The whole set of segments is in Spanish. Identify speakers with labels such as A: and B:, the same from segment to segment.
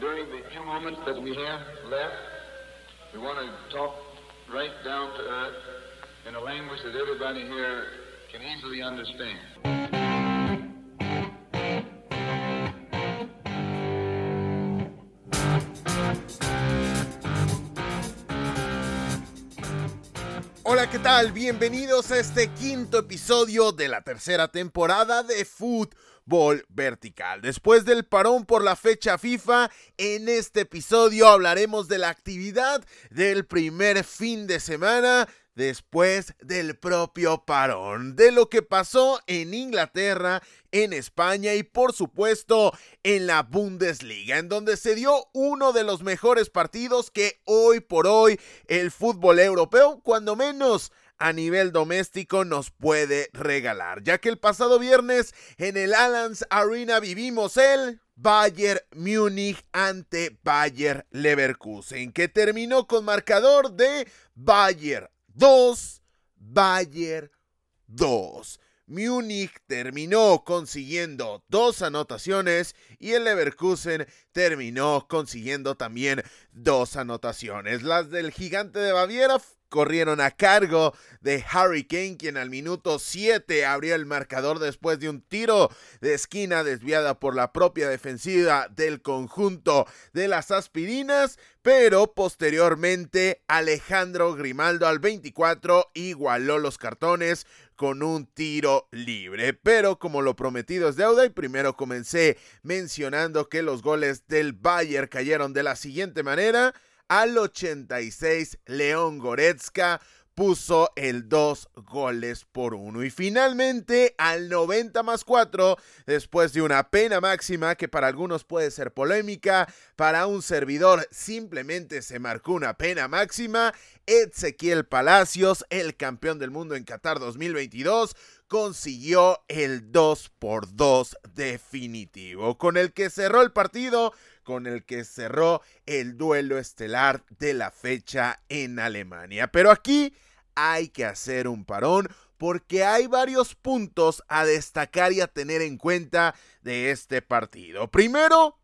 A: during the few moments that we have left, we want to talk right down to earth in a language that everybody here can easily understand.
B: Hola, ¿qué tal? Bienvenidos a este quinto episodio de la tercera temporada de Vertical. Después del parón por la fecha FIFA, en este episodio hablaremos de la actividad del primer fin de semana después del propio parón, de lo que pasó en Inglaterra, en España y por supuesto en la Bundesliga, en donde se dio uno de los mejores partidos que hoy por hoy el fútbol europeo, cuando menos a nivel doméstico nos puede regalar, ya que el pasado viernes en el Allianz Arena vivimos el Bayern Múnich ante Bayer Leverkusen, que terminó con marcador de Bayern 2, Bayer 2. Múnich terminó consiguiendo dos anotaciones y el Leverkusen terminó consiguiendo también dos anotaciones. Las del gigante de Baviera corrieron a cargo de Harry Kane, quien al minuto 7 abrió el marcador después de un tiro de esquina desviada por la propia defensiva del conjunto de las aspirinas, pero posteriormente Alejandro Grimaldo al 24 igualó los cartones con un tiro libre. Pero como lo prometido es deuda y primero comencé mencionando que los goles del Bayern cayeron de la siguiente manera. Al 86, León Goretzka puso el 2 goles por 1. Y finalmente, al 90 más 4, después de una pena máxima que para algunos puede ser polémica, para un servidor simplemente se marcó una pena máxima, Ezequiel Palacios, el campeón del mundo en Qatar 2022, consiguió el 2 por 2 definitivo, con el que cerró el partido con el que cerró el duelo estelar de la fecha en Alemania. Pero aquí hay que hacer un parón porque hay varios puntos a destacar y a tener en cuenta de este partido. Primero,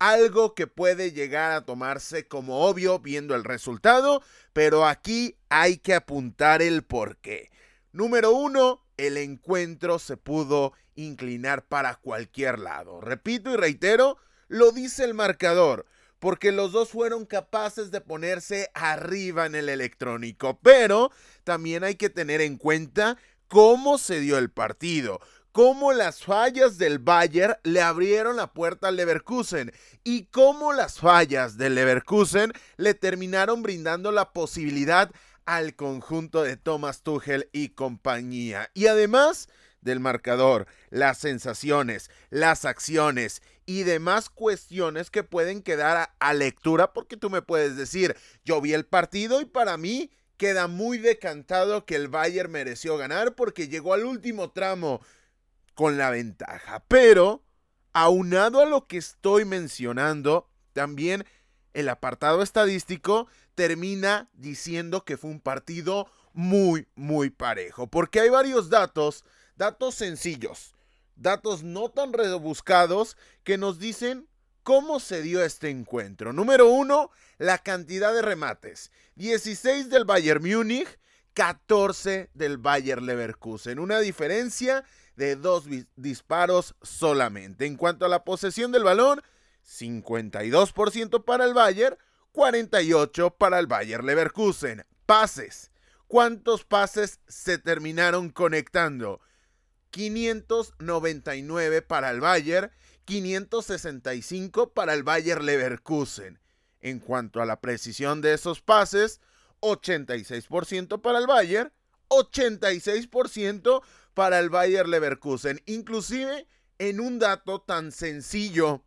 B: algo que puede llegar a tomarse como obvio viendo el resultado, pero aquí hay que apuntar el porqué. Número uno, el encuentro se pudo inclinar para cualquier lado. Repito y reitero, lo dice el marcador, porque los dos fueron capaces de ponerse arriba en el electrónico. Pero también hay que tener en cuenta cómo se dio el partido, cómo las fallas del Bayern le abrieron la puerta al Leverkusen y cómo las fallas del Leverkusen le terminaron brindando la posibilidad al conjunto de Thomas Tuchel y compañía. Y además del marcador, las sensaciones, las acciones y demás cuestiones que pueden quedar a, lectura porque tú me puedes decir, yo vi el partido y para mí queda muy decantado que el Bayern mereció ganar porque llegó al último tramo con la ventaja. Pero, aunado a lo que estoy mencionando, también el apartado estadístico termina diciendo que fue un partido muy, muy parejo. Porque hay varios datos, datos sencillos datos no tan rebuscados que nos dicen cómo se dio este encuentro. Número uno, la cantidad de remates. 16 del Bayern Múnich, 14 del Bayern Leverkusen. Una diferencia de dos disparos solamente. En cuanto a la posesión del balón, 52% para el Bayern, 48 para el Bayern Leverkusen. Pases. ¿Cuántos pases se terminaron conectando? 599 para el Bayern, 565 para el Bayern Leverkusen. En cuanto a la precisión de esos pases, 86% para el Bayern, 86% para el Bayern Leverkusen. Inclusive en un dato tan sencillo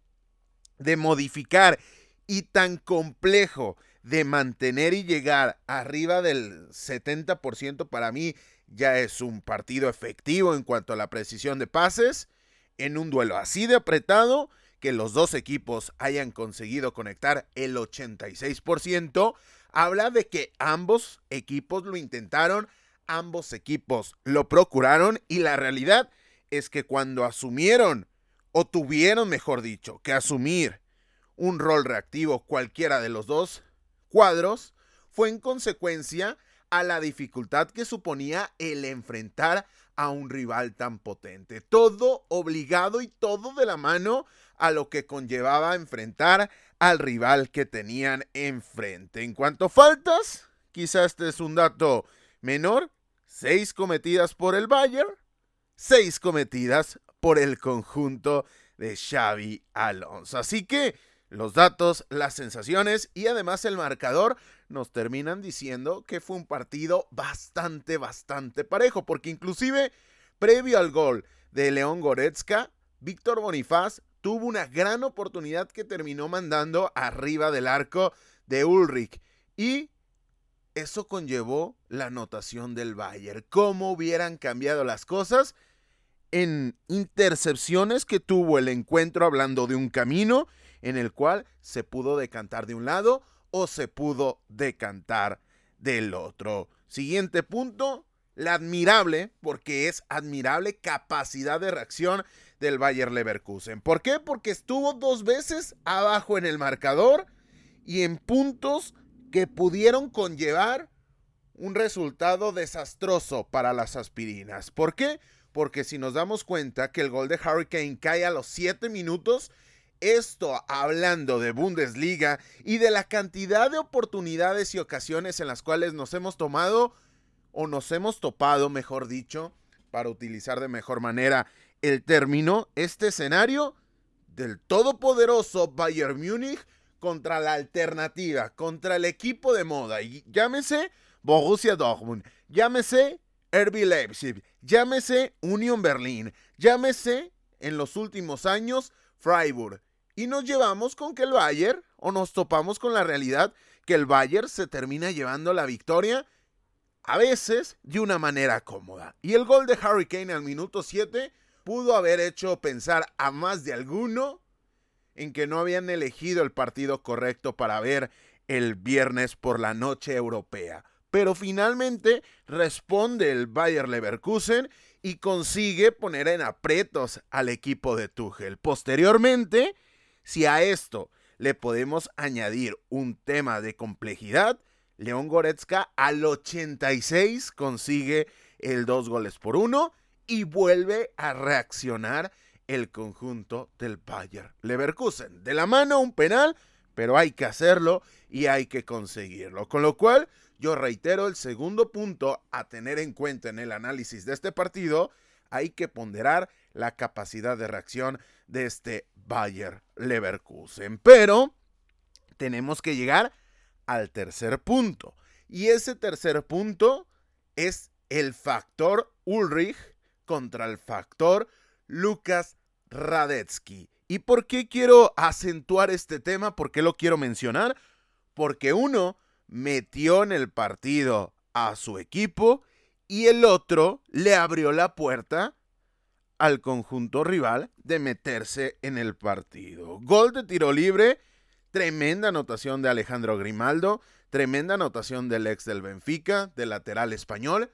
B: de modificar y tan complejo de mantener y llegar arriba del 70% para mí ya es un partido efectivo en cuanto a la precisión de pases. En un duelo así de apretado, que los dos equipos hayan conseguido conectar el 86%, habla de que ambos equipos lo intentaron, ambos equipos lo procuraron y la realidad es que cuando asumieron, o tuvieron, mejor dicho, que asumir un rol reactivo cualquiera de los dos cuadros, fue en consecuencia a la dificultad que suponía el enfrentar a un rival tan potente. Todo obligado y todo de la mano a lo que conllevaba enfrentar al rival que tenían enfrente. En cuanto a faltas, quizás este es un dato menor, seis cometidas por el Bayern, seis cometidas por el conjunto de Xavi Alonso. Así que los datos, las sensaciones y además el marcador nos terminan diciendo que fue un partido bastante, bastante parejo, porque inclusive previo al gol de León Goretzka, Víctor Bonifaz tuvo una gran oportunidad que terminó mandando arriba del arco de Ulrich y eso conllevó la anotación del Bayern. ¿Cómo hubieran cambiado las cosas? En intercepciones que tuvo el encuentro hablando de un camino en el cual se pudo decantar de un lado o se pudo decantar del otro. Siguiente punto, la admirable, porque es admirable capacidad de reacción del Bayer Leverkusen. ¿Por qué? Porque estuvo dos veces abajo en el marcador y en puntos que pudieron conllevar un resultado desastroso para las aspirinas. ¿Por qué? Porque si nos damos cuenta que el gol de Hurricane cae a los 7 minutos, esto hablando de Bundesliga y de la cantidad de oportunidades y ocasiones en las cuales nos hemos tomado o nos hemos topado, mejor dicho, para utilizar de mejor manera el término, este escenario del todopoderoso Bayern Múnich contra la alternativa, contra el equipo de moda, y llámese Borussia Dortmund, llámese RB Leipzig, llámese Union Berlin, llámese en los últimos años Freiburg, y nos llevamos con que el Bayern, o nos topamos con la realidad que el Bayern se termina llevando la victoria, a veces de una manera cómoda. Y el gol de Harry Kane al minuto 7 pudo haber hecho pensar a más de alguno en que no habían elegido el partido correcto para ver el viernes por la noche europea. Pero finalmente responde el Bayer Leverkusen y consigue poner en apretos al equipo de Tuchel. Posteriormente, si a esto le podemos añadir un tema de complejidad, León Goretzka al 86 consigue el dos goles por uno y vuelve a reaccionar el conjunto del Bayer Leverkusen. De la mano un penal, pero hay que hacerlo y hay que conseguirlo. Con lo cual, yo reitero el segundo punto a tener en cuenta en el análisis de este partido, hay que ponderar la capacidad de reacción de este Bayer Leverkusen. Pero tenemos que llegar al tercer punto. Y ese tercer punto es el factor Ulrich contra el factor Lucas Radetzky. ¿Y por qué quiero acentuar este tema? ¿Por qué lo quiero mencionar? Porque uno metió en el partido a su equipo y el otro le abrió la puerta al conjunto rival de meterse en el partido. Gol de tiro libre, tremenda anotación de Alejandro Grimaldo, tremenda anotación del ex del Benfica, del lateral español.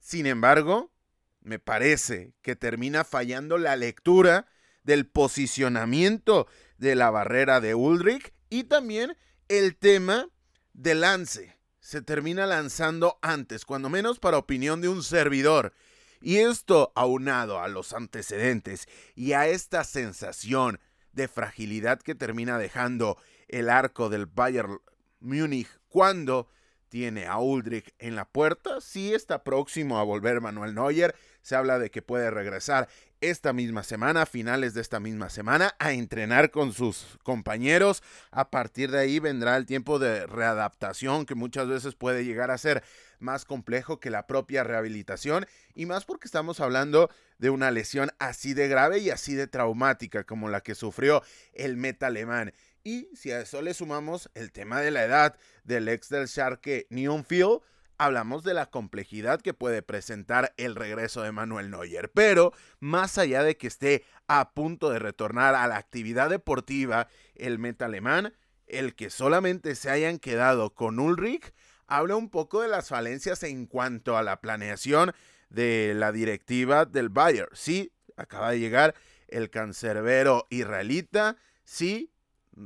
B: Sin embargo, me parece que termina fallando la lectura del posicionamiento de la barrera de Ulrich y también el tema del lance. Se termina lanzando antes, cuando menos para opinión de un servidor. Y esto aunado a los antecedentes y a esta sensación de fragilidad que termina dejando el arco del Bayern Múnich cuando tiene a Uldrich en la puerta, sí está próximo a volver Manuel Neuer, se habla de que puede regresar esta misma semana, finales de esta misma semana, a entrenar con sus compañeros. A partir de ahí vendrá el tiempo de readaptación que muchas veces puede llegar a ser más complejo que la propia rehabilitación y más porque estamos hablando de una lesión así de grave y así de traumática como la que sufrió el meta alemán. Y si a eso le sumamos el tema de la edad del ex del Sharke Neonfield, hablamos de la complejidad que puede presentar el regreso de Manuel Neuer. Pero más allá de que esté a punto de retornar a la actividad deportiva, el meta alemán, el que solamente se hayan quedado con Ulrich, habla un poco de las falencias en cuanto a la planeación de la directiva del Bayern. Sí, acaba de llegar el cancerbero israelita, sí,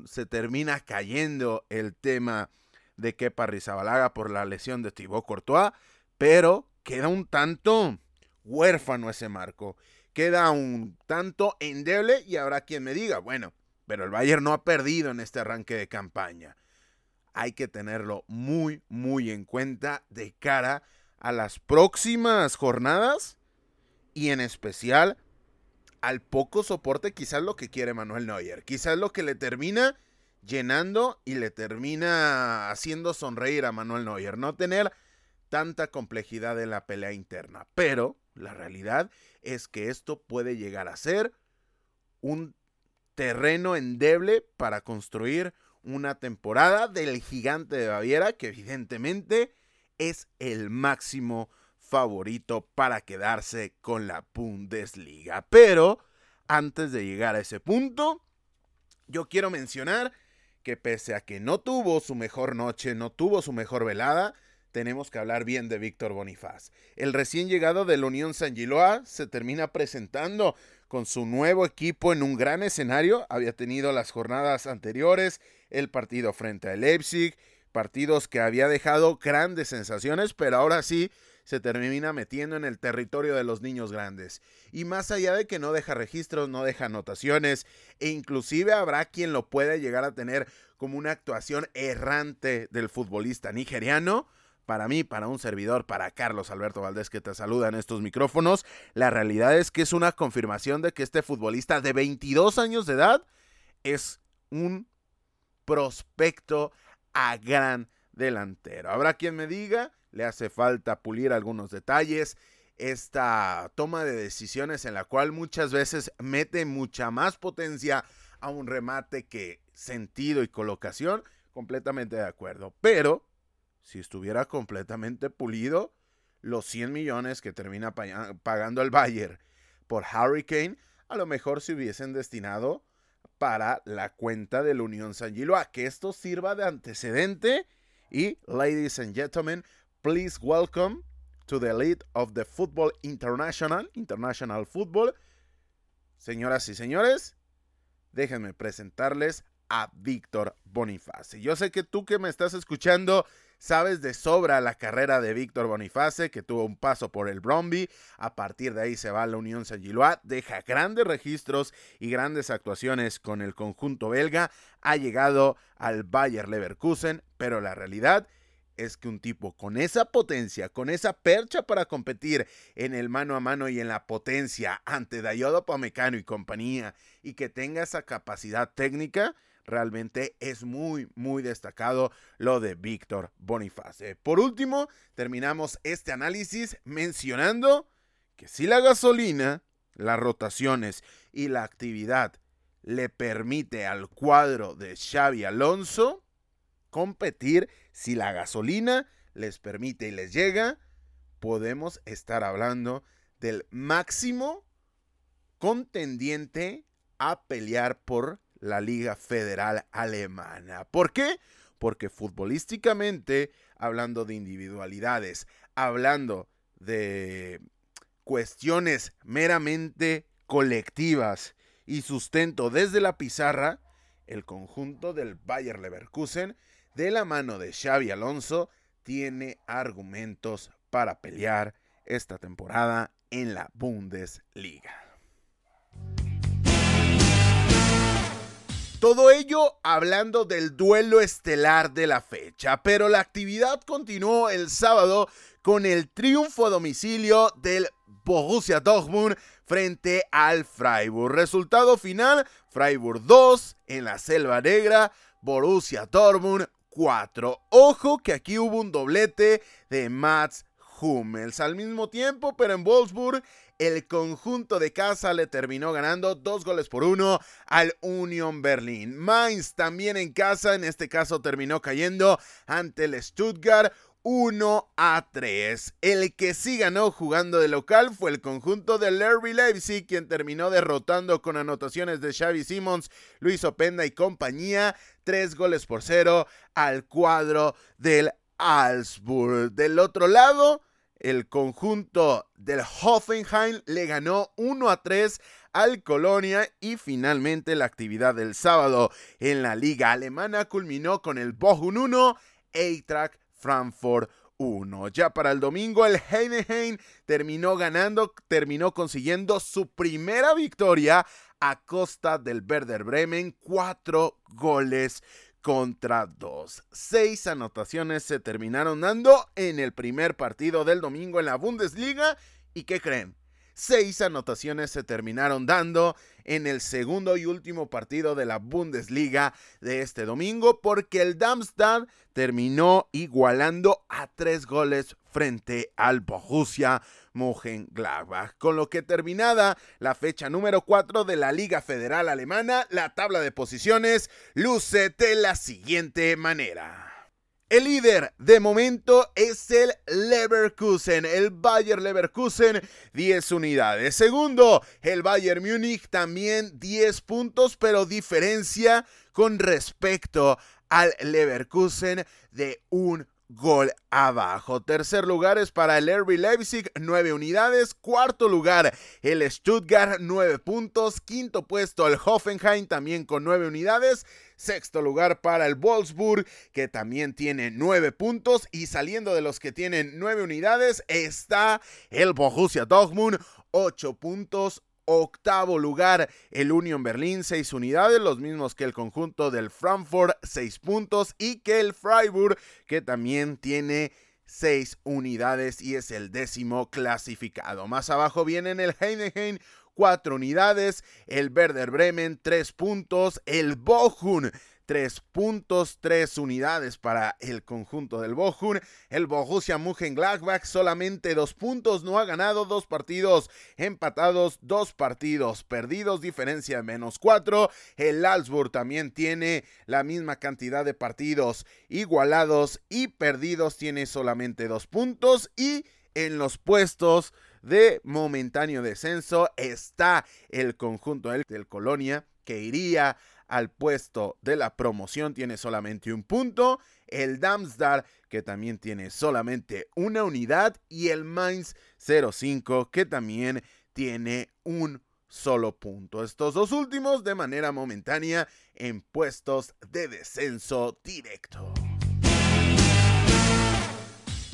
B: se termina cayendo el tema de Kepa Rizabalaga por la lesión de Thibaut Courtois, pero queda un tanto huérfano ese marco. Queda un tanto endeble y habrá quien me diga, bueno, pero el Bayern no ha perdido en este arranque de campaña. Hay que tenerlo muy, muy en cuenta de cara a las próximas jornadas y en especial al poco soporte, quizás lo que quiere Manuel Neuer, quizás lo que le termina llenando y le termina haciendo sonreír a Manuel Neuer, no tener tanta complejidad en la pelea interna. Pero la realidad es que esto puede llegar a ser un terreno endeble para construir una temporada del gigante de Baviera que evidentemente es el máximo favorito para quedarse con la Bundesliga. Pero antes de llegar a ese punto, yo quiero mencionar que pese a que no tuvo su mejor noche, no tuvo su mejor velada, tenemos que hablar bien de Víctor Bonifaz. El recién llegado de la Unión San Giloa se termina presentando con su nuevo equipo en un gran escenario. Había tenido las jornadas anteriores, el partido frente a Leipzig, partidos que había dejado grandes sensaciones, pero ahora sí se termina metiendo en el territorio de los niños grandes. Y más allá de que no deja registros, no deja anotaciones, e inclusive habrá quien lo pueda llegar a tener como una actuación errante del futbolista nigeriano, para mí, para un servidor, para Carlos Alberto Valdés que te saluda en estos micrófonos, la realidad es que es una confirmación de que este futbolista de 22 años de edad es un prospecto a gran delantero. Habrá quien me diga le hace falta pulir algunos detalles. Esta toma de decisiones en la cual muchas veces mete mucha más potencia a un remate que sentido y colocación, completamente de acuerdo. Pero si estuviera completamente pulido, los 100 millones que termina pagando el Bayern por Hurricane, a lo mejor se hubiesen destinado para la cuenta de la Unión San A Que esto sirva de antecedente y, ladies and gentlemen, Please welcome to the elite of the Football International, International Football. Señoras y señores, déjenme presentarles a Víctor Boniface. Yo sé que tú que me estás escuchando sabes de sobra la carrera de Víctor Boniface, que tuvo un paso por el Bromby, a partir de ahí se va a la Unión Saint Gillois, deja grandes registros y grandes actuaciones con el conjunto belga, ha llegado al Bayer Leverkusen, pero la realidad es es que un tipo con esa potencia, con esa percha para competir en el mano a mano y en la potencia ante Dayodo Pamecano y compañía, y que tenga esa capacidad técnica, realmente es muy, muy destacado lo de Víctor Boniface. Por último, terminamos este análisis mencionando que si la gasolina, las rotaciones y la actividad le permite al cuadro de Xavi Alonso, competir, si la gasolina les permite y les llega, podemos estar hablando del máximo contendiente a pelear por la Liga Federal Alemana. ¿Por qué? Porque futbolísticamente, hablando de individualidades, hablando de cuestiones meramente colectivas y sustento desde la pizarra, el conjunto del Bayer Leverkusen de la mano de Xavi Alonso, tiene argumentos para pelear esta temporada en la Bundesliga. Todo ello hablando del duelo estelar de la fecha, pero la actividad continuó el sábado con el triunfo a domicilio del Borussia Dortmund frente al Freiburg. Resultado final, Freiburg 2 en la Selva Negra, Borussia Dortmund 4. Ojo que aquí hubo un doblete de Mats Hummels. Al mismo tiempo, pero en Wolfsburg, el conjunto de casa le terminó ganando dos goles por uno al Union Berlin. Mainz también en casa, en este caso terminó cayendo ante el Stuttgart. 1 a 3. El que sí ganó jugando de local fue el conjunto de Lerby Leipzig, quien terminó derrotando con anotaciones de Xavi Simmons, Luis Openda y compañía, tres goles por cero al cuadro del Alsburg. Del otro lado, el conjunto del Hoffenheim le ganó 1 a 3 al Colonia y finalmente la actividad del sábado en la liga alemana culminó con el Bochum 1, Eintracht Frankfurt 1. Ya para el domingo el Heidenheim terminó ganando, terminó consiguiendo su primera victoria a costa del Werder Bremen, cuatro goles contra dos. Seis anotaciones se terminaron dando en el primer partido del domingo en la Bundesliga. ¿Y qué creen? Seis anotaciones se terminaron dando en el segundo y último partido de la Bundesliga de este domingo porque el Darmstadt terminó igualando a tres goles frente al Borussia Mönchengladbach, con lo que terminada la fecha número 4 de la Liga Federal Alemana, la tabla de posiciones luce de la siguiente manera. El líder de momento es el Leverkusen, el Bayer Leverkusen, 10 unidades. Segundo, el Bayern Múnich, también 10 puntos, pero diferencia con respecto al Leverkusen de un gol abajo. Tercer lugar es para el RB Leipzig, 9 unidades. Cuarto lugar, el Stuttgart, 9 puntos. Quinto puesto, el Hoffenheim, también con 9 unidades. Sexto lugar para el Wolfsburg, que también tiene 9 puntos. Y saliendo de los que tienen 9 unidades, está el Borussia Dortmund, 8 puntos. Octavo lugar, el Union Berlin, 6 unidades, los mismos que el conjunto del Frankfurt, 6 puntos, y que el Freiburg, que también tiene 6 unidades y es el décimo clasificado. Más abajo vienen el Heineken, 4 unidades, el Werder Bremen, 3 puntos, el Bochum, 3 puntos, 3 unidades para el conjunto del Bochum. El Borussia Mönchengladbach solamente 2 puntos, no ha ganado 2 partidos empatados, 2 partidos perdidos, diferencia de menos 4. El Salzburg también tiene la misma cantidad de partidos igualados y perdidos, tiene solamente 2 puntos y en los puestos de momentáneo descenso está el conjunto del, Colonia que iría al puesto de la promoción tiene solamente un punto, el Darmstadt que también tiene solamente una unidad y el Mainz 05 que también tiene un solo punto. Estos dos últimos de manera momentánea en puestos de descenso directo.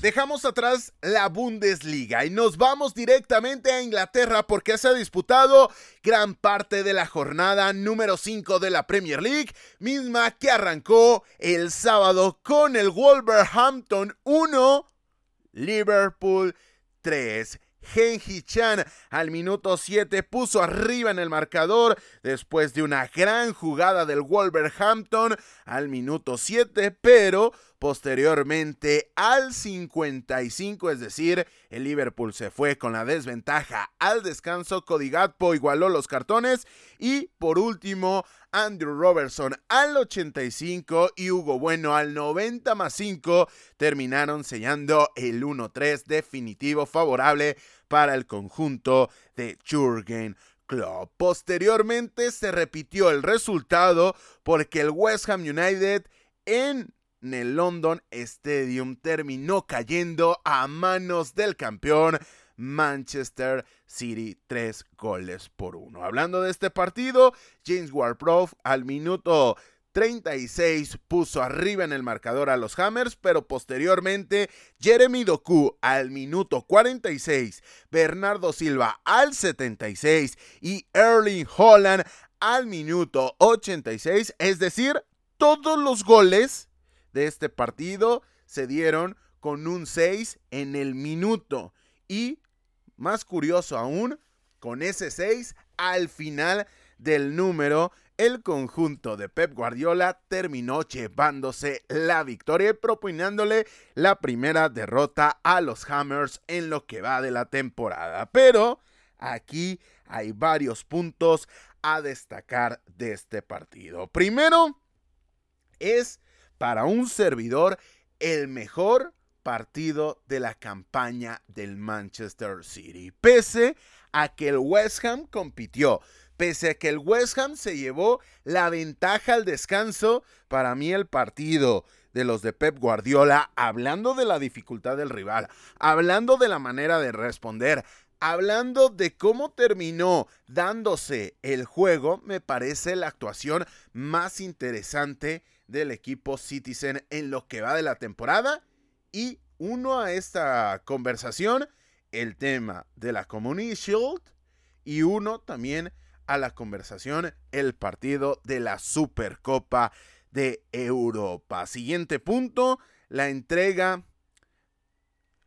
B: Dejamos atrás la Bundesliga y nos vamos directamente a Inglaterra porque se ha disputado gran parte de la jornada número 5 de la Premier League, misma que arrancó el sábado con el Wolverhampton 1, Liverpool 3. Genji Chan al minuto 7 puso arriba en el marcador después de una gran jugada del Wolverhampton al minuto 7, pero Posteriormente, al 55, es decir, el Liverpool se fue con la desventaja al descanso. Cody Gatpo igualó los cartones. Y por último, Andrew Robertson al 85 y Hugo Bueno al 90 más 5 terminaron sellando el 1-3 definitivo favorable para el conjunto de Jurgen Club. Posteriormente se repitió el resultado porque el West Ham United en en el London Stadium terminó cayendo a manos del campeón Manchester City, tres goles por uno. Hablando de este partido, James ward al minuto 36 puso arriba en el marcador a los Hammers, pero posteriormente Jeremy Doku al minuto 46, Bernardo Silva al 76 y Erling Holland al minuto 86, es decir, todos los goles de este partido se dieron con un 6 en el minuto. Y, más curioso aún, con ese 6 al final del número, el conjunto de Pep Guardiola terminó llevándose la victoria y proponiéndole la primera derrota a los Hammers en lo que va de la temporada. Pero aquí hay varios puntos a destacar de este partido. Primero es para un servidor el mejor partido de la campaña del Manchester City. Pese a que el West Ham compitió, pese a que el West Ham se llevó la ventaja al descanso, para mí el partido de los de Pep Guardiola, hablando de la dificultad del rival, hablando de la manera de responder, hablando de cómo terminó dándose el juego, me parece la actuación más interesante del equipo Citizen en lo que va de la temporada. Y uno a esta conversación, el tema de la Community Shield. Y uno también a la conversación, el partido de la Supercopa de Europa. Siguiente punto, la entrega,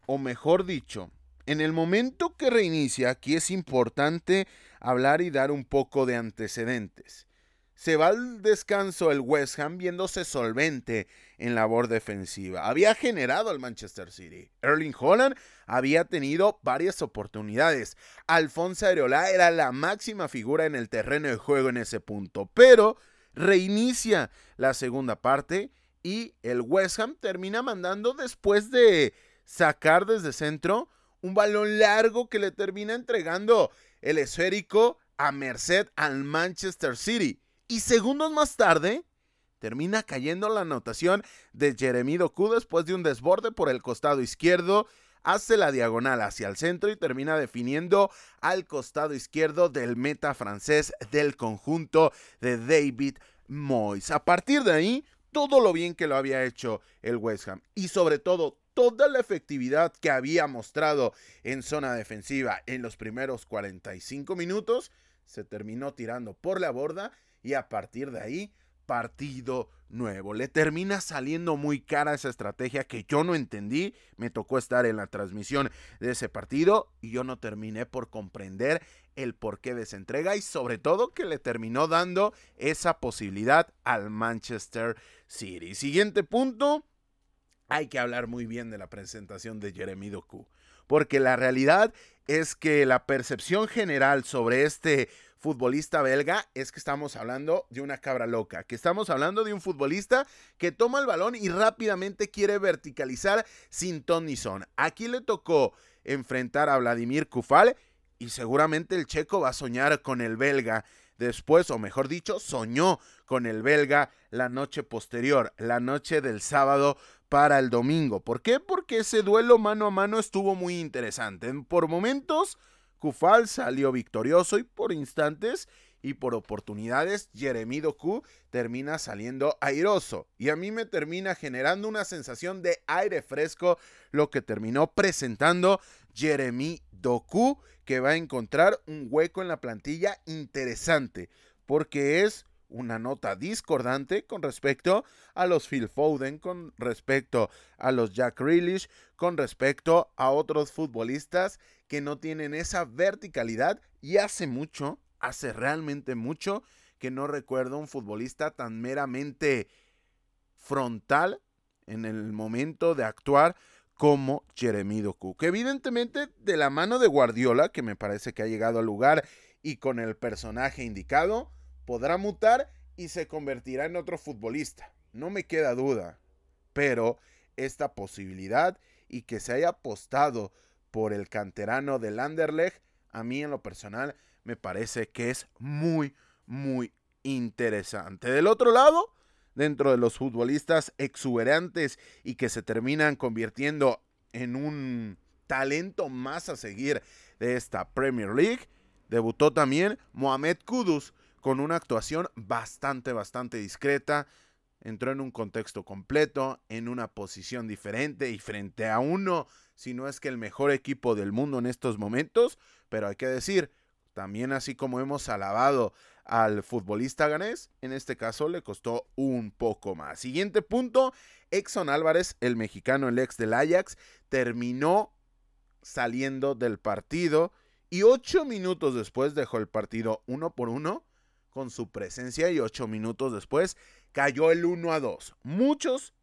B: o mejor dicho, en el momento que reinicia, aquí es importante hablar y dar un poco de antecedentes. Se va al descanso el West Ham viéndose solvente en labor defensiva. Había generado al Manchester City. Erling Holland había tenido varias oportunidades. Alfonso Areola era la máxima figura en el terreno de juego en ese punto. Pero reinicia la segunda parte y el West Ham termina mandando después de sacar desde centro un balón largo que le termina entregando el esférico a merced al Manchester City. Y segundos más tarde, termina cayendo la anotación de Jeremy Doku después de un desborde por el costado izquierdo. Hace la diagonal hacia el centro y termina definiendo al costado izquierdo del meta francés del conjunto de David Moyes. A partir de ahí, todo lo bien que lo había hecho el West Ham y sobre todo toda la efectividad que había mostrado en zona defensiva en los primeros 45 minutos, se terminó tirando por la borda y a partir de ahí, partido nuevo. Le termina saliendo muy cara esa estrategia que yo no entendí. Me tocó estar en la transmisión de ese partido y yo no terminé por comprender el porqué de esa entrega y sobre todo que le terminó dando esa posibilidad al Manchester City. Siguiente punto, hay que hablar muy bien de la presentación de Jeremy Doku, porque la realidad es que la percepción general sobre este futbolista belga es que estamos hablando de una cabra loca, que estamos hablando de un futbolista que toma el balón y rápidamente quiere verticalizar sin ton ni son. Aquí le tocó enfrentar a Vladimir Kufal y seguramente el checo va a soñar con el belga después, o mejor dicho, soñó con el belga la noche posterior, la noche del sábado para el domingo. ¿Por qué? Porque ese duelo mano a mano estuvo muy interesante. Por momentos, Kufal salió victorioso y por instantes y por oportunidades, Jeremy Doku termina saliendo airoso. Y a mí me termina generando una sensación de aire fresco, lo que terminó presentando Jeremy Doku, que va a encontrar un hueco en la plantilla interesante, porque es una nota discordante con respecto a los Phil Foden, con respecto a los Jack Grealish, con respecto a otros futbolistas que no tienen esa verticalidad y hace mucho, hace realmente mucho que no recuerdo un futbolista tan meramente frontal en el momento de actuar como Jeremy Doku. Que evidentemente de la mano de Guardiola, que me parece que ha llegado al lugar y con el personaje indicado, podrá mutar y se convertirá en otro futbolista. No me queda duda. Pero esta posibilidad y que se haya apostado por el canterano del Anderlecht, a mí en lo personal me parece que es muy, muy interesante. Del otro lado, dentro de los futbolistas exuberantes y que se terminan convirtiendo en un talento más a seguir de esta Premier League, debutó también Mohamed Kudus, con una actuación bastante, bastante discreta. Entró en un contexto completo, en una posición diferente y frente a uno, si no es que el mejor equipo del mundo en estos momentos. Pero hay que decir, también así como hemos alabado al futbolista ganés, en este caso le costó un poco más. Siguiente punto, Exxon Álvarez, el mexicano, el ex del Ajax, terminó saliendo del partido y ocho minutos después dejó el partido uno por uno con su presencia y ocho minutos después cayó el 1 a 2. Muchos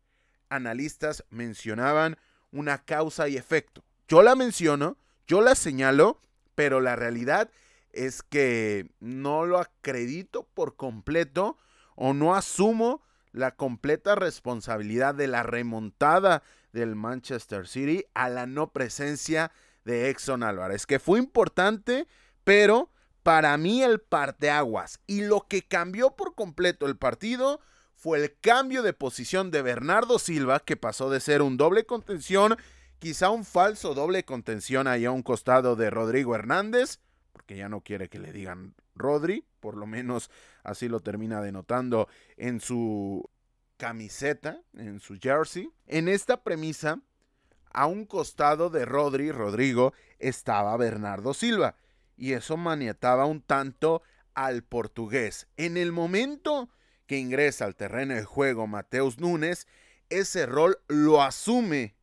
B: analistas mencionaban una causa y efecto. Yo la menciono, yo la señalo, pero la realidad es que no lo acredito por completo o no asumo la completa responsabilidad de la remontada del Manchester City a la no presencia de Exxon Álvarez, que fue importante, pero para mí el parteaguas y lo que cambió por completo el partido fue el cambio de posición de Bernardo Silva, que pasó de ser un doble contención quizá un falso doble contención ahí a un costado de Rodrigo Hernández, porque ya no quiere que le digan Rodri, por lo menos así lo termina denotando en su camiseta, en su jersey. En esta premisa, a un costado de Rodri, Rodrigo, estaba Bernardo Silva, y eso maniataba un tanto al portugués. En el momento que ingresa al terreno de juego Mateus Núñez, ese rol lo asume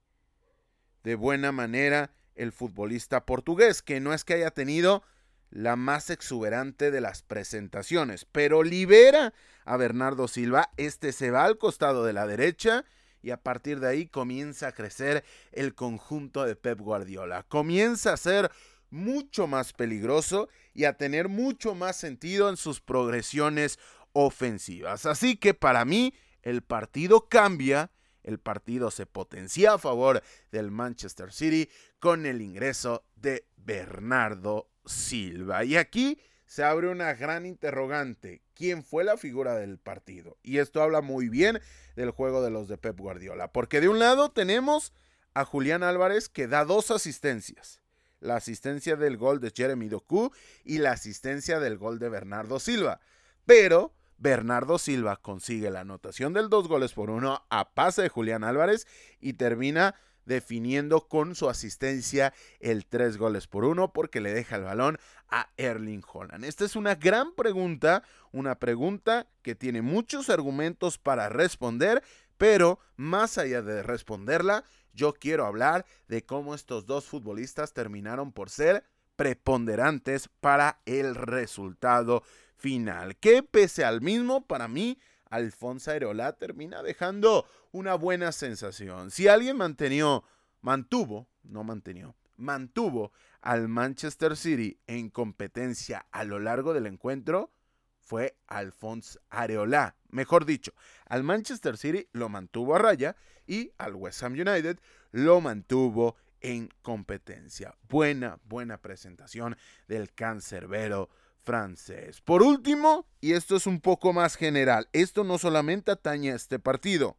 B: de buena manera el futbolista portugués, que no es que haya tenido la más exuberante de las presentaciones, pero libera a Bernardo Silva, este se va al costado de la derecha y a partir de ahí comienza a crecer el conjunto de Pep Guardiola, comienza a ser mucho más peligroso y a tener mucho más sentido en sus progresiones ofensivas. Así que para mí el partido cambia, el partido se potencia a favor del Manchester City con el ingreso de Bernardo Silva. Y aquí se abre una gran interrogante. ¿Quién fue la figura del partido? Y esto habla muy bien del juego de los de Pep Guardiola. Porque de un lado tenemos a Julián Álvarez que da dos asistencias. La asistencia del gol de Jeremy Doku y la asistencia del gol de Bernardo Silva. Pero Bernardo Silva consigue la anotación del dos goles por uno a pase de Julián Álvarez y termina definiendo con su asistencia el tres goles por uno porque le deja el balón a Erling Holland. Esta es una gran pregunta, una pregunta que tiene muchos argumentos para responder, pero más allá de responderla, yo quiero hablar de cómo estos dos futbolistas terminaron por ser preponderantes para el resultado final, que pese al mismo, para mí, Alfonso Areola termina dejando una buena sensación. Si alguien mantenió, mantuvo, no mantenió, mantuvo al Manchester City en competencia a lo largo del encuentro, fue Alfonso Areola. Mejor dicho, al Manchester City lo mantuvo a raya y al West Ham United lo mantuvo en competencia. Buena, buena presentación del cancerbero francés. Por último, y esto es un poco más general, esto no solamente atañe a este partido,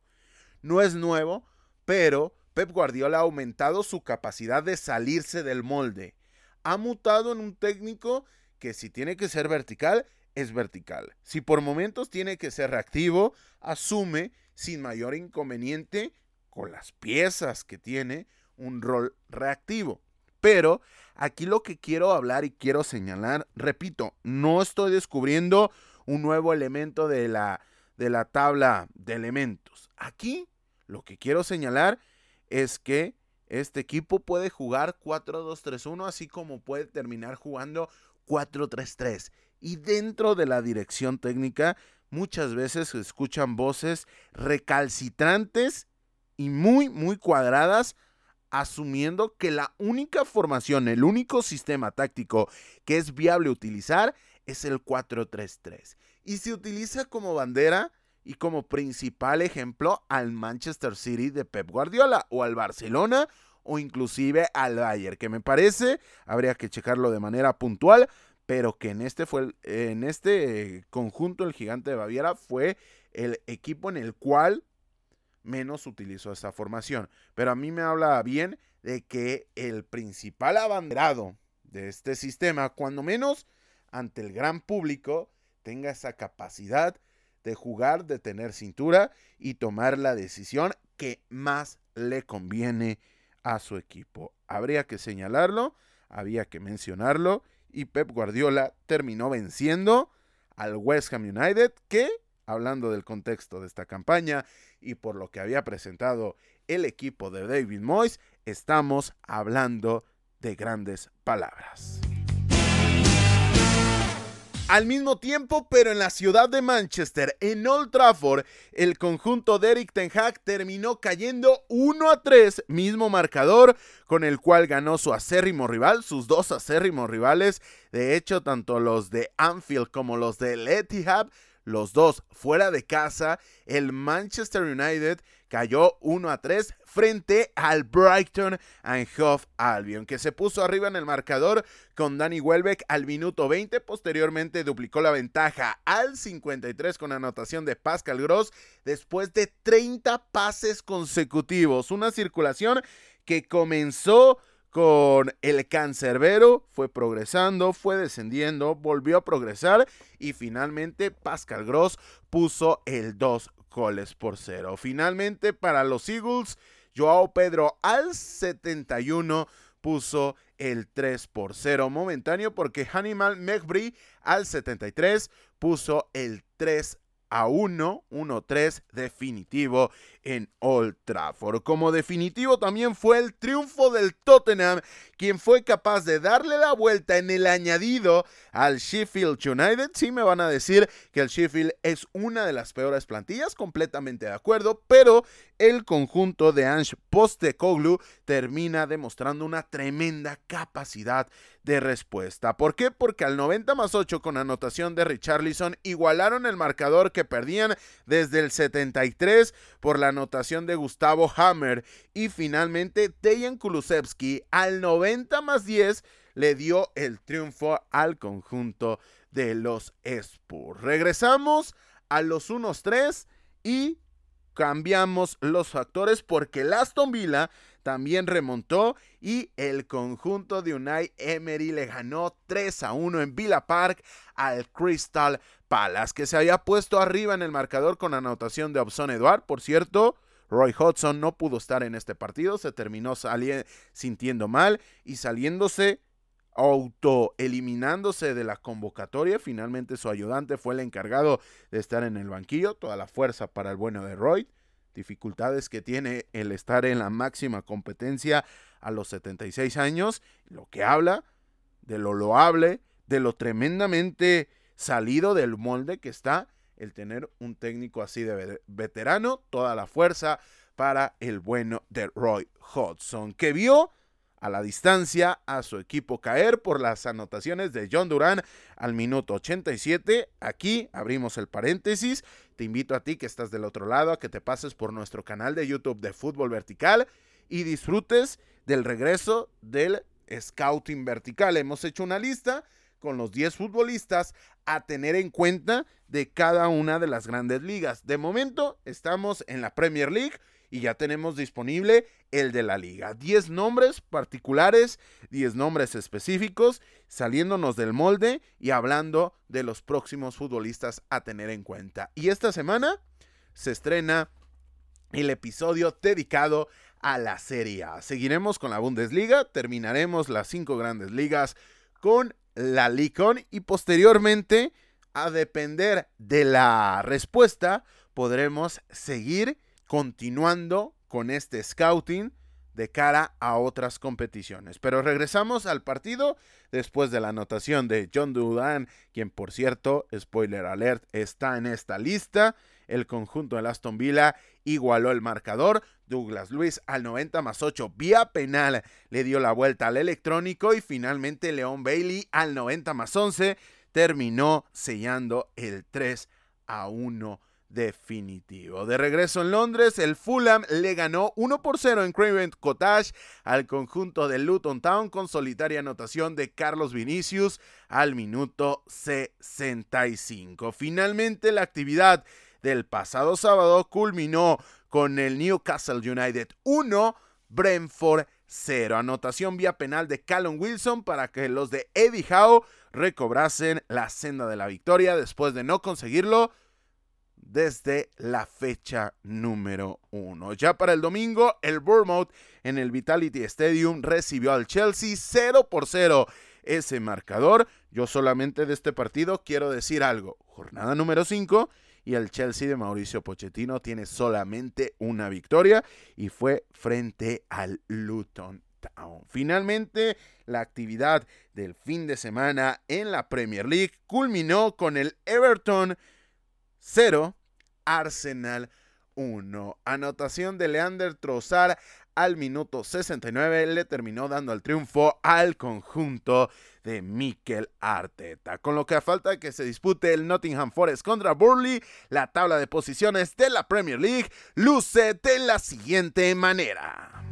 B: no es nuevo, pero Pep Guardiola ha aumentado su capacidad de salirse del molde. Ha mutado en un técnico que si tiene que ser vertical, es vertical. Si por momentos tiene que ser reactivo, asume sin mayor inconveniente con las piezas que tiene un rol reactivo. Pero aquí lo que quiero hablar y quiero señalar, repito, no estoy descubriendo un nuevo elemento de la, de la tabla de elementos. Aquí lo que quiero señalar es que este equipo puede jugar 4-2-3-1, así como puede terminar jugando 4-3-3. Y dentro de la dirección técnica, muchas veces se escuchan voces recalcitrantes y muy, muy cuadradas asumiendo que la única formación, el único sistema táctico que es viable utilizar es el 4-3-3. Y se utiliza como bandera y como principal ejemplo al Manchester City de Pep Guardiola o al Barcelona o inclusive al Bayern, que me parece, habría que checarlo de manera puntual, pero que en este fue en este conjunto el gigante de Baviera fue el equipo en el cual menos utilizó esa formación. Pero a mí me habla bien de que el principal abanderado de este sistema, cuando menos ante el gran público, tenga esa capacidad de jugar, de tener cintura y tomar la decisión que más le conviene a su equipo. Habría que señalarlo, había que mencionarlo y Pep Guardiola terminó venciendo al West Ham United que, hablando del contexto de esta campaña, y por lo que había presentado el equipo de David Moyes, estamos hablando de grandes palabras. Al mismo tiempo, pero en la ciudad de Manchester, en Old Trafford, el conjunto de Eric Ten Hag terminó cayendo 1 a 3, mismo marcador con el cual ganó su acérrimo rival, sus dos acérrimos rivales. De hecho, tanto los de Anfield como los de Etihad los dos fuera de casa. El Manchester United cayó 1 a 3 frente al Brighton and Hove Albion, que se puso arriba en el marcador con Danny Welbeck al minuto 20. Posteriormente duplicó la ventaja al 53 con anotación de Pascal Gross después de 30 pases consecutivos. Una circulación que comenzó con el cancerbero, fue progresando, fue descendiendo, volvió a progresar y finalmente Pascal Gross puso el 2 goles por cero. Finalmente para los Eagles, Joao Pedro al 71 puso el 3 por 0 momentáneo porque Hannibal Mekbri al 73 puso el 3 a 1, 1-3 definitivo en Old Trafford. Como definitivo también fue el triunfo del Tottenham, quien fue capaz de darle la vuelta en el añadido al Sheffield United. Sí me van a decir que el Sheffield es una de las peores plantillas, completamente de acuerdo, pero el conjunto de Ange Postecoglou termina demostrando una tremenda capacidad de respuesta. ¿Por qué? Porque al 90 más 8 con anotación de Richarlison igualaron el marcador que perdían desde el 73 por la anotación de Gustavo Hammer y finalmente Dejan Kulusevski al 90 más 10 le dio el triunfo al conjunto de los Spurs. Regresamos a los 1-3 y cambiamos los factores porque el Aston Villa también remontó y el conjunto de Unai Emery le ganó 3 a 1 en Villa Park al Crystal Palace, que se había puesto arriba en el marcador con anotación de Obson Eduard. Por cierto, Roy Hodgson no pudo estar en este partido, se terminó sintiendo mal y saliéndose auto eliminándose de la convocatoria. Finalmente su ayudante fue el encargado de estar en el banquillo. Toda la fuerza para el bueno de Roy dificultades que tiene el estar en la máxima competencia a los 76 años, lo que habla de lo loable, de lo tremendamente salido del molde que está el tener un técnico así de veterano, toda la fuerza para el bueno de Roy Hodgson, que vio a la distancia a su equipo caer por las anotaciones de John Duran al minuto 87. Aquí abrimos el paréntesis. Te invito a ti que estás del otro lado a que te pases por nuestro canal de YouTube de Fútbol Vertical y disfrutes del regreso del Scouting Vertical. Hemos hecho una lista con los 10 futbolistas a tener en cuenta de cada una de las grandes ligas. De momento estamos en la Premier League y ya tenemos disponible el de la liga. 10 nombres particulares, 10 nombres específicos, saliéndonos del molde y hablando de los próximos futbolistas a tener en cuenta. Y esta semana se estrena el episodio dedicado a la Serie. Seguiremos con la Bundesliga, terminaremos las cinco grandes ligas con la Licon y posteriormente, a depender de la respuesta, podremos seguir continuando con este scouting de cara a otras competiciones. Pero regresamos al partido después de la anotación de John Dudan, quien por cierto, spoiler alert, está en esta lista. El conjunto de Aston Villa igualó el marcador. Douglas Luis al 90 más 8 vía penal le dio la vuelta al electrónico y finalmente León Bailey al 90 más 11 terminó sellando el 3 a 1 definitivo. De regreso en Londres, el Fulham le ganó 1 por 0 en Craven Cottage al conjunto de Luton Town con solitaria anotación de Carlos Vinicius al minuto 65. Finalmente la actividad del pasado sábado culminó con el Newcastle United 1, Brentford 0. Anotación vía penal de Callum Wilson para que los de Eddie Howe recobrasen la senda de la victoria después de no conseguirlo desde la fecha número uno. Ya para el domingo, el Bournemouth en el Vitality Stadium recibió al Chelsea 0 por 0 ese marcador. Yo solamente de este partido quiero decir algo. Jornada número 5 y el Chelsea de Mauricio Pochettino tiene solamente una victoria y fue frente al Luton Town. Finalmente, la actividad del fin de semana en la Premier League culminó con el Everton 0, Arsenal 1. Anotación de Leander Trossard al minuto 69 le terminó dando el triunfo al conjunto de Mikel Arteta. Con lo que a falta que se dispute el Nottingham Forest contra Burley, la tabla de posiciones de la Premier League luce de la siguiente manera.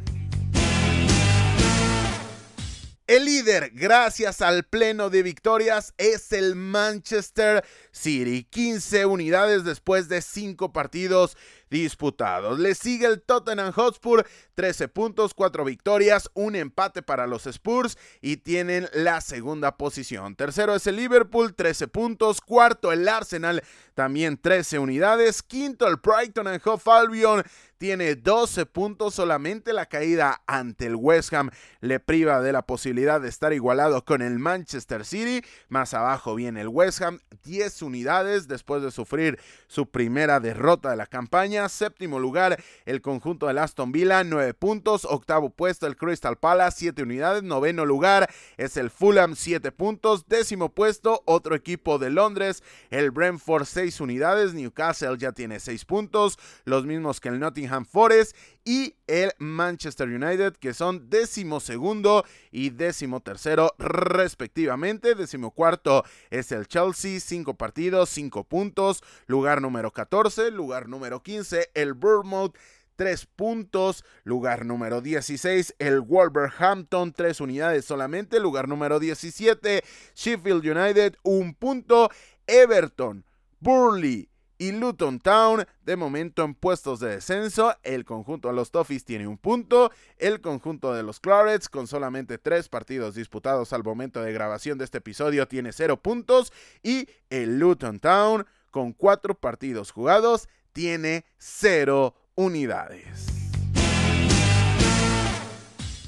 B: El líder, gracias al pleno de victorias, es el Manchester City. 15 unidades después de 5 partidos disputados. Le sigue el Tottenham Hotspur, 13 puntos, 4 victorias, un empate para los Spurs y tienen la segunda posición. Tercero es el Liverpool, 13 puntos. Cuarto el Arsenal, también 13 unidades. Quinto el Brighton and Hove Albion, tiene 12 puntos. Solamente la caída ante el West Ham le priva de la posibilidad de estar igualado con el Manchester City. Más abajo viene el West Ham, 10 unidades después de sufrir su primera derrota de la campaña. Séptimo lugar, el conjunto del Aston Villa, 9 puntos. Octavo puesto, el Crystal Palace, 7 unidades. Noveno lugar es el Fulham, 7 puntos. Décimo puesto, otro equipo de Londres, el Brentford, 6 unidades. Newcastle ya tiene 6 puntos, los mismos que el Nottingham Forest y el Manchester United, que son décimo segundo y décimo tercero respectivamente. Décimo cuarto es el Chelsea, 5 partidos, 5 puntos. Lugar número 14, lugar número 15, el Bournemouth. 3 puntos. Lugar número 16, el Wolverhampton, 3 unidades solamente. Lugar número 17, Sheffield United, 1 punto. Everton, Burnley, y Luton Town de momento en puestos de descenso. El conjunto de los Toffees tiene un punto. El conjunto de los Clarets con solamente tres partidos disputados al momento de grabación de este episodio tiene cero puntos. Y el Luton Town con cuatro partidos jugados tiene cero unidades.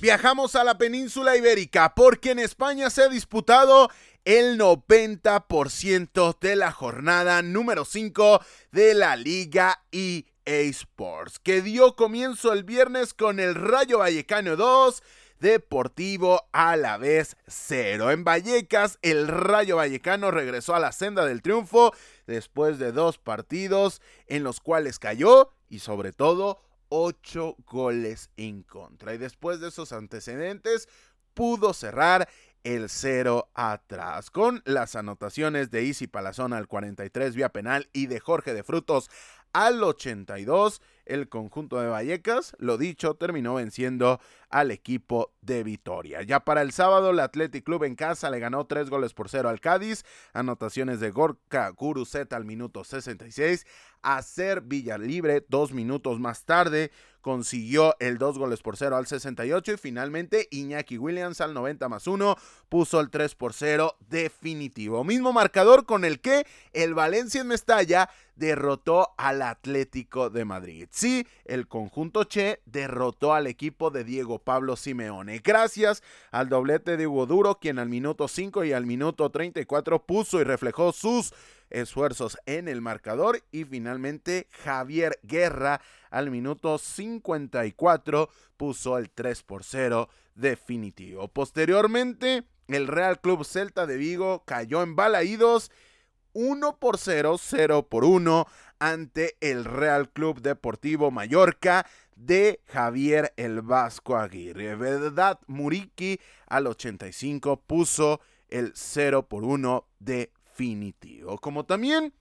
B: Viajamos a la península ibérica porque en España se ha disputado el 90% de la jornada número 5 de la Liga EA Sports, que dio comienzo el viernes con el Rayo Vallecano 2. Deportivo a la vez 0. En Vallecas, el Rayo Vallecano regresó a la senda del triunfo después de dos partidos en los cuales cayó y sobre todo 8 goles en contra. Y después de esos antecedentes pudo cerrar el 0 atrás. Con las anotaciones de Isi Palazón al 43 vía penal y de Jorge de Frutos al 82, el conjunto de Vallecas, lo dicho, terminó venciendo al equipo de Vitoria. Ya para el sábado, el Athletic Club en casa le ganó 3 goles por 0 al Cádiz, anotaciones de Gorka Guruset al minuto 66, hacer Libre dos minutos más tarde consiguió el 2 goles por 0 al 68 y finalmente Iñaki Williams al 90 más 1 puso el 3 por 0 definitivo. Mismo marcador con el que el Valencia en Mestalla derrotó al Atlético de Madrid. Sí, el conjunto Che derrotó al equipo de Diego Pablo Simeone. Gracias al doblete de Hugo Duro, quien al minuto 5 y al minuto 34 puso y reflejó sus esfuerzos en el marcador y finalmente Javier Guerra al minuto 54 puso el 3 por 0 definitivo. Posteriormente, el Real Club Celta de Vigo cayó en balaídos 1 por 0, 0 por 1 ante el Real Club Deportivo Mallorca de Javier el Vasco Aguirre. Verdad Muriqui al 85 puso el 0 por 1 de definitivo. Como también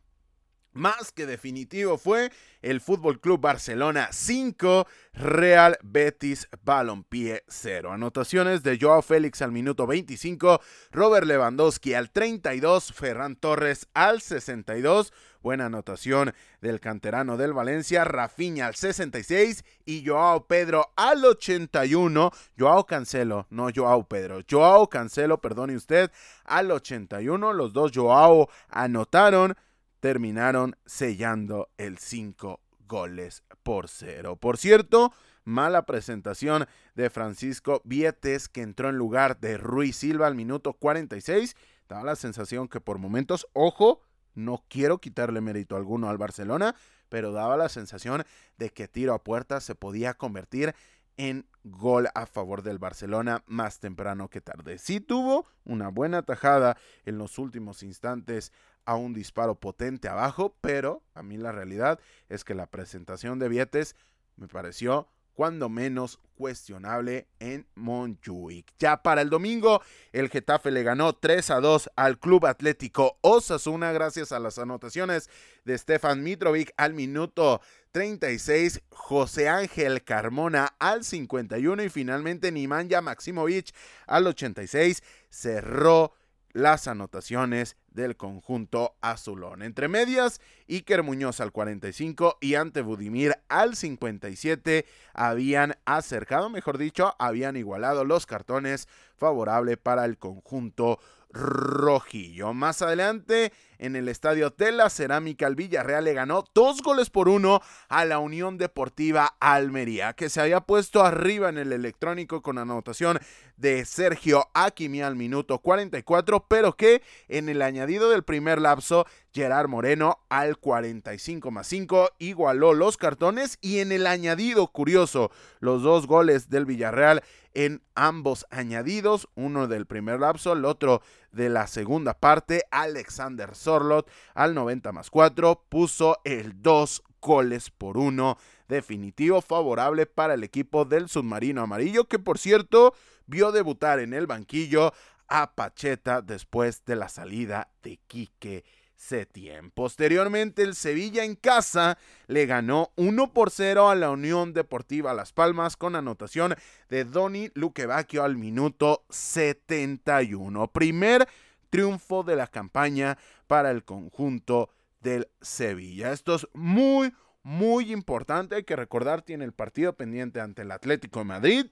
B: más que definitivo fue el Fútbol Club Barcelona 5, Real Betis Balompié 0. Anotaciones de Joao Félix al minuto 25, Robert Lewandowski al 32, Ferran Torres al 62. Buena anotación del canterano del Valencia, Rafinha al 66 y Joao Pedro al 81. Joao Cancelo, no Joao Pedro. Joao Cancelo, perdone usted, al 81. Los dos Joao anotaron terminaron sellando el 5 goles por 0. Por cierto, mala presentación de Francisco Vietes que entró en lugar de Ruiz Silva al minuto 46. Daba la sensación que por momentos, ojo, no quiero quitarle mérito alguno al Barcelona, pero daba la sensación de que tiro a puerta se podía convertir en gol a favor del Barcelona más temprano que tarde. Sí tuvo una buena tajada en los últimos instantes a un disparo potente abajo, pero a mí la realidad es que la presentación de Vietes me pareció cuando menos cuestionable en Montjuic. Ya para el domingo, el Getafe le ganó 3 a 2 al Club Atlético Osasuna gracias a las anotaciones de Stefan Mitrovic al minuto 36, José Ángel Carmona al 51 y finalmente Nimanja Maximovic al 86 cerró las anotaciones del conjunto azulón. Entre medias, Iker Muñoz al 45 y ante Budimir al 57 habían acercado, mejor dicho, habían igualado los cartones favorable para el conjunto rojillo. Más adelante, en el estadio de la Cerámica, el Villarreal le ganó dos goles por uno a la Unión Deportiva Almería, que se había puesto arriba en el electrónico con anotación de Sergio Aquimi al minuto 44, pero que en el añadido del primer lapso, Gerard Moreno al 45 más 5 igualó los cartones y en el añadido curioso, los dos goles del Villarreal en ambos añadidos, uno del primer lapso, el otro de la segunda parte, Alexander Sorlot al 90 más 4 puso el 2 goles por 1 definitivo favorable para el equipo del submarino amarillo que por cierto vio debutar en el banquillo a Pacheta después de la salida de Quique Setién. Posteriormente, el Sevilla en casa le ganó 1 por 0 a la Unión Deportiva Las Palmas con anotación de Doni Luquevacchio al minuto 71. Primer triunfo de la campaña para el conjunto del Sevilla. Esto es muy, muy importante. Hay que recordar, tiene el partido pendiente ante el Atlético de Madrid,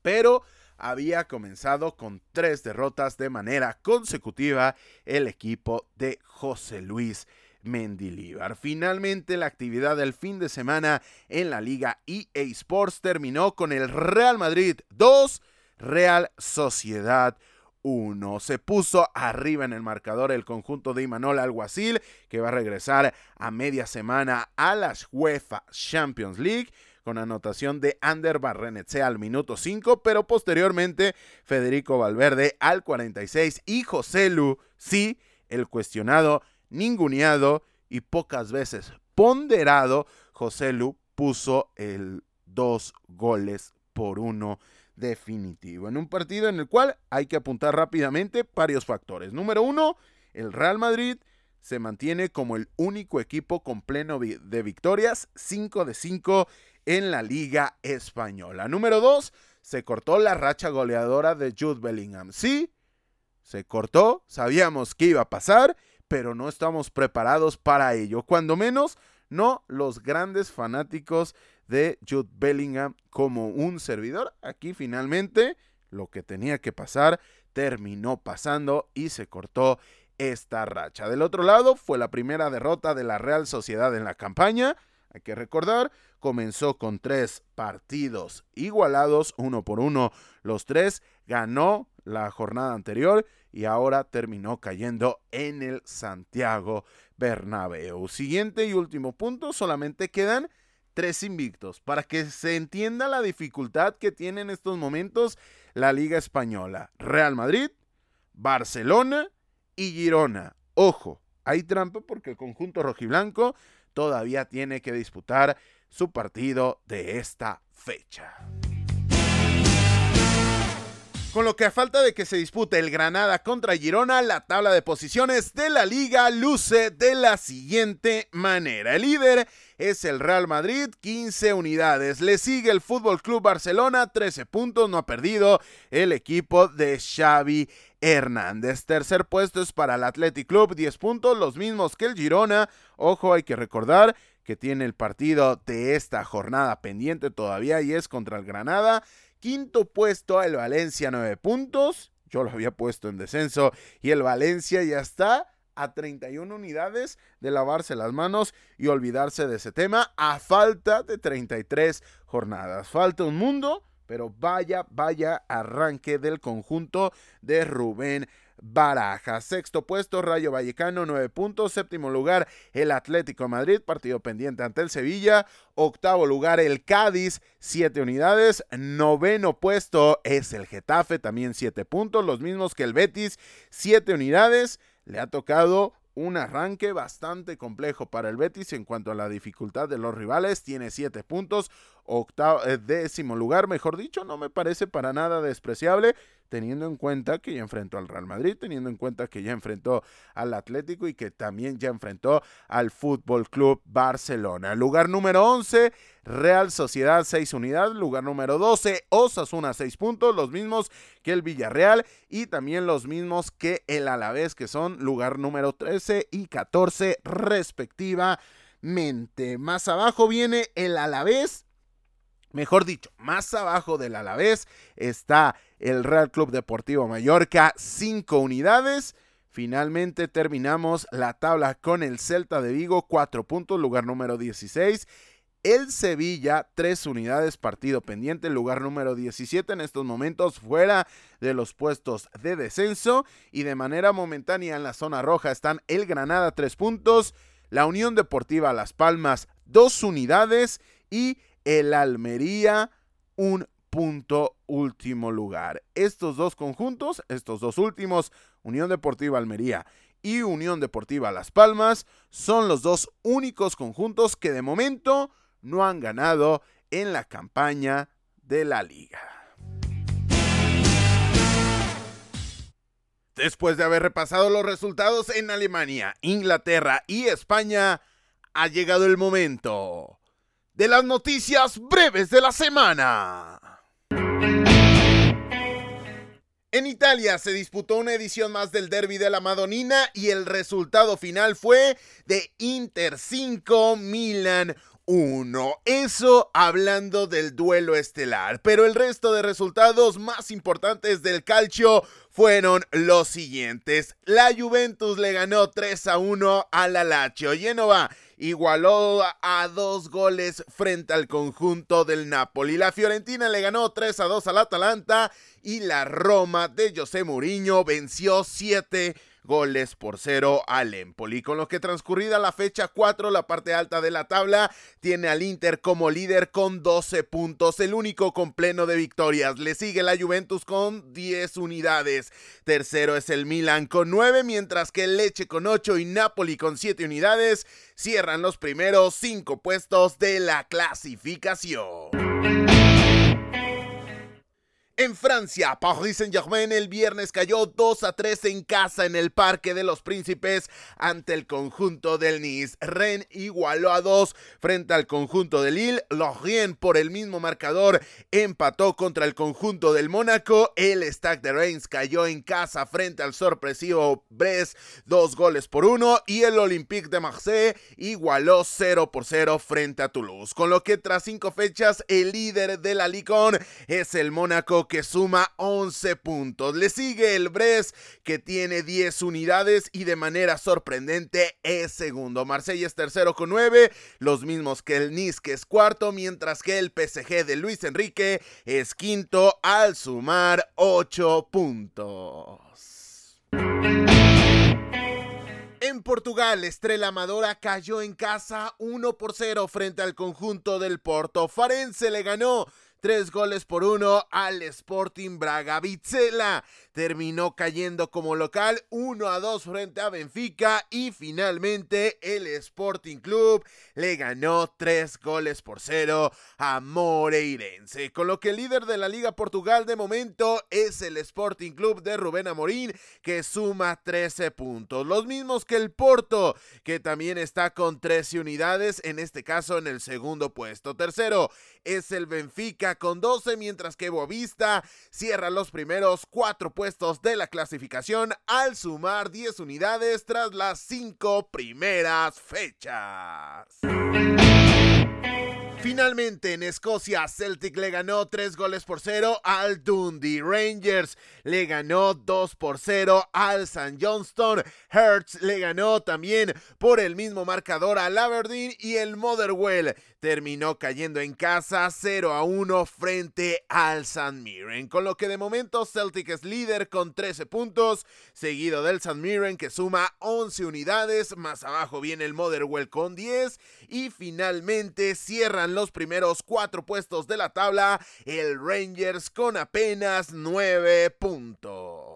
B: pero había comenzado con tres derrotas de manera consecutiva el equipo de José Luis Mendilíbar. Finalmente, la actividad del fin de semana en la Liga EA Sports terminó con el Real Madrid 2, Real Sociedad 1. Se puso arriba en el marcador el conjunto de Imanol Alguacil, que va a regresar a media semana a la UEFA Champions League con anotación de Ander Barrenetxe al minuto 5, pero posteriormente Federico Valverde al 46 y José Lu, sí, el cuestionado, ninguneado y pocas veces ponderado, José Lu puso el dos goles por uno definitivo. En un partido en el cual hay que apuntar rápidamente varios factores. Número uno, el Real Madrid se mantiene como el único equipo con pleno de victorias, 5 de 5 en la Liga Española. Número 2, se cortó la racha goleadora de Jude Bellingham. Sí, se cortó, sabíamos que iba a pasar, pero no estamos preparados para ello. Cuando menos, no los grandes fanáticos de Jude Bellingham como un servidor. Aquí finalmente lo que tenía que pasar terminó pasando y se cortó esta racha. Del otro lado fue la primera derrota de la Real Sociedad en la campaña. Hay que recordar, comenzó con tres partidos igualados, uno por uno. Los tres ganó la jornada anterior y ahora terminó cayendo en el Santiago Bernabéu. Siguiente y último punto, solamente quedan tres invictos para que se entienda la dificultad que tiene en estos momentos la Liga Española. Real Madrid, Barcelona y Girona. Ojo, hay trampa porque el conjunto rojiblanco todavía tiene que disputar su partido de esta fecha. Con lo que a falta de que se dispute el Granada contra Girona, la tabla de posiciones de la liga luce de la siguiente manera. El líder es el Real Madrid, 15 unidades. Le sigue el Fútbol Club Barcelona, 13 puntos, no ha perdido el equipo de Xavi Hernández. Tercer puesto es para el Athletic Club, 10 puntos, los mismos que el Girona. Ojo, hay que recordar que tiene el partido de esta jornada pendiente todavía y es contra el Granada. Quinto puesto el Valencia, 9 puntos. Yo lo había puesto en descenso y el Valencia ya está a 31 unidades de lavarse las manos y olvidarse de ese tema a falta de 33 jornadas. Falta un mundo, pero vaya, vaya arranque del conjunto de Rubén Baraja. Sexto puesto, Rayo Vallecano, nueve puntos. Séptimo lugar, el Atlético Madrid, partido pendiente ante el Sevilla. Octavo lugar, el Cádiz, siete unidades. Noveno puesto es el Getafe, también siete puntos, los mismos que el Betis, siete unidades. Le ha tocado un arranque bastante complejo para el Betis en cuanto a la dificultad de los rivales. Tiene siete puntos, octavo, eh, décimo lugar, mejor dicho, no me parece para nada despreciable teniendo en cuenta que ya enfrentó al Real Madrid, teniendo en cuenta que ya enfrentó al Atlético y que también ya enfrentó al Fútbol Club Barcelona. Lugar número 11, Real Sociedad 6 unidades, lugar número 12, Osasuna 6 puntos, los mismos que el Villarreal y también los mismos que el Alavés, que son lugar número 13 y 14 respectivamente. Más abajo viene el Alavés Mejor dicho, más abajo del Alavés está el Real Club Deportivo Mallorca, 5 unidades. Finalmente terminamos la tabla con el Celta de Vigo, 4 puntos, lugar número 16. El Sevilla, 3 unidades, partido pendiente, lugar número 17 en estos momentos, fuera de los puestos de descenso. Y de manera momentánea en la zona roja están el Granada, 3 puntos, la Unión Deportiva Las Palmas, 2 unidades y el Almería un punto último lugar. Estos dos conjuntos, estos dos últimos, Unión Deportiva Almería y Unión Deportiva Las Palmas, son los dos únicos conjuntos que de momento no han ganado en la campaña de la liga. Después de haber repasado los resultados en Alemania, Inglaterra y España, ha llegado el momento de las noticias breves de la semana. En Italia se disputó una edición más del Derby de la Madonina y el resultado final fue de Inter 5 Milan 1. Eso hablando del duelo estelar, pero el resto de resultados más importantes del calcio fueron los siguientes. La Juventus le ganó 3 a 1 al Lazio. Genova igualó a dos goles frente al conjunto del Napoli. La Fiorentina le ganó 3 a 2 al Atalanta y la Roma de José Mourinho venció 7 goles por cero al Empoli. Con lo que transcurrida la fecha 4, la parte alta de la tabla tiene al Inter como líder con 12 puntos, el único con pleno de victorias. Le sigue la Juventus con 10 unidades. Tercero es el Milan con 9, mientras que Leche con 8 y Napoli con 7 unidades cierran los primeros 5 puestos de la clasificación. En Francia, Paris Saint-Germain el viernes cayó 2 a 3 en casa en el Parque de los Príncipes ante el conjunto del Nice. Rennes igualó a 2 frente al conjunto del Lille. Lorient por el mismo marcador empató contra el conjunto del Mónaco. El Stack de Reims cayó en casa frente al sorpresivo Brest, dos goles por uno. Y el Olympique de Marseille igualó 0 por 0 frente a Toulouse. Con lo que tras cinco fechas, el líder de la Ligue es el Mónaco que suma 11 puntos. Le sigue el Brest que tiene 10 unidades y de manera sorprendente es segundo. Marsella es tercero con 9, los mismos que el Nice que es cuarto, mientras que el PSG de Luis Enrique es quinto al sumar 8 puntos. En Portugal, Estrella Amadora cayó en casa 1 por 0 frente al conjunto del Porto. Farense le ganó tres goles por uno al Sporting Braga. Vizela terminó cayendo como local 1 a 2 frente a Benfica y finalmente el Sporting Club le ganó 3 goles por 0 a Moreirense, con lo que el líder de la Liga Portugal de momento es el Sporting Club de Rubén Amorín que suma 13 puntos, los mismos que el Porto que también está con 13 unidades, en este caso en el segundo puesto. Tercero es el Benfica con 12, mientras que Boavista cierra los primeros 4 puestos de la clasificación al sumar 10 unidades tras las 5 primeras fechas. Finalmente en Escocia, Celtic le ganó 3 goles por 0 al Dundee. Rangers le ganó 2 por 0 al St. Johnston. Hertz le ganó también por el mismo marcador al Aberdeen y el Motherwell terminó cayendo en casa 0 a 1 frente al San Mirren. Con lo que de momento Celtic es líder con 13 puntos, seguido del San Mirren que suma 11 unidades. Más abajo viene el Motherwell con 10 y finalmente cierran los primeros cuatro puestos de la tabla, el Rangers con apenas nueve puntos.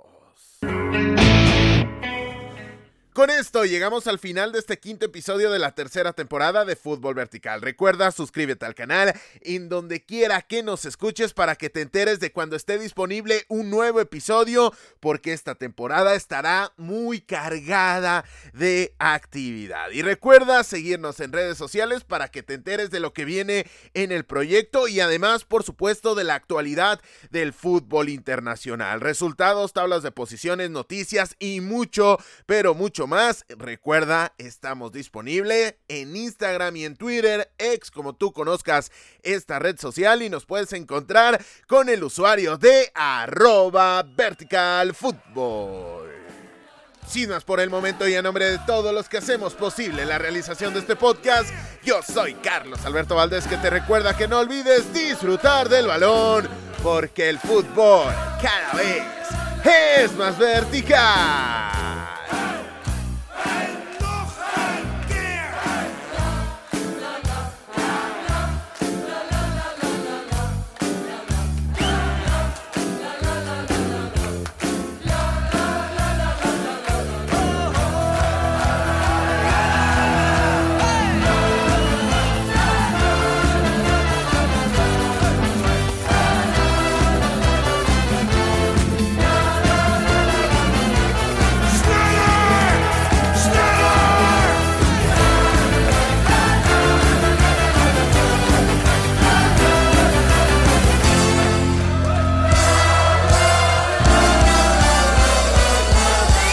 B: Con esto llegamos al final de este quinto episodio de la tercera temporada de Fútbol Vertical. Recuerda, suscríbete al canal en donde quiera que nos escuches para que te enteres de cuando esté disponible un nuevo episodio, porque esta temporada estará muy cargada de actividad. Y recuerda seguirnos en redes sociales para que te enteres de lo que viene en el proyecto y además, por supuesto, de la actualidad del fútbol internacional. Resultados, tablas de posiciones, noticias y mucho, pero mucho más. Recuerda, estamos disponibles en Instagram y en Twitter, ex como tú conozcas esta red social y nos puedes encontrar con el usuario de arroba Sin más por el momento y a nombre de todos los que hacemos posible la realización de este podcast, yo soy Carlos Alberto Valdés que te recuerda que no olvides disfrutar del balón porque el fútbol cada vez es más vertical.